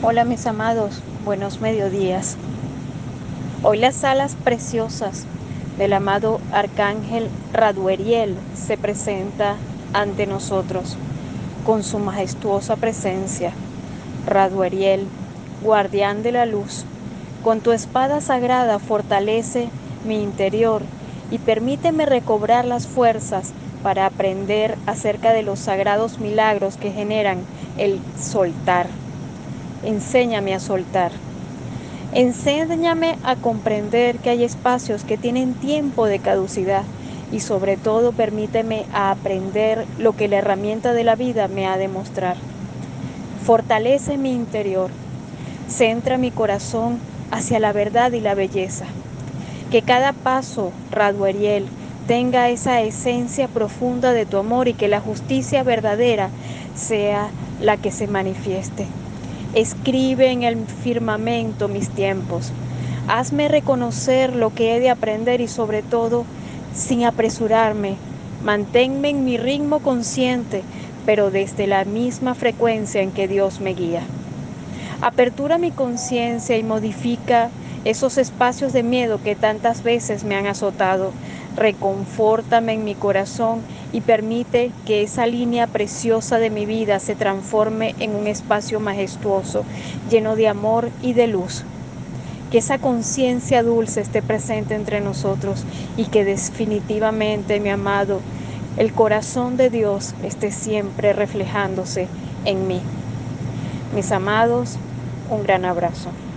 Hola mis amados, buenos mediodías. Hoy las alas preciosas del amado Arcángel Radueriel se presenta ante nosotros con su majestuosa presencia. Radueriel, guardián de la luz, con tu espada sagrada fortalece mi interior y permíteme recobrar las fuerzas para aprender acerca de los sagrados milagros que generan el soltar enséñame a soltar. Enséñame a comprender que hay espacios que tienen tiempo de caducidad y sobre todo permíteme a aprender lo que la herramienta de la vida me ha de mostrar. Fortalece mi interior, centra mi corazón hacia la verdad y la belleza. Que cada paso, Radueriel, tenga esa esencia profunda de tu amor y que la justicia verdadera sea la que se manifieste. Escribe en el firmamento mis tiempos. Hazme reconocer lo que he de aprender y sobre todo, sin apresurarme, manténme en mi ritmo consciente, pero desde la misma frecuencia en que Dios me guía. Apertura mi conciencia y modifica esos espacios de miedo que tantas veces me han azotado. Reconfórtame en mi corazón y permite que esa línea preciosa de mi vida se transforme en un espacio majestuoso, lleno de amor y de luz. Que esa conciencia dulce esté presente entre nosotros y que definitivamente, mi amado, el corazón de Dios esté siempre reflejándose en mí. Mis amados, un gran abrazo.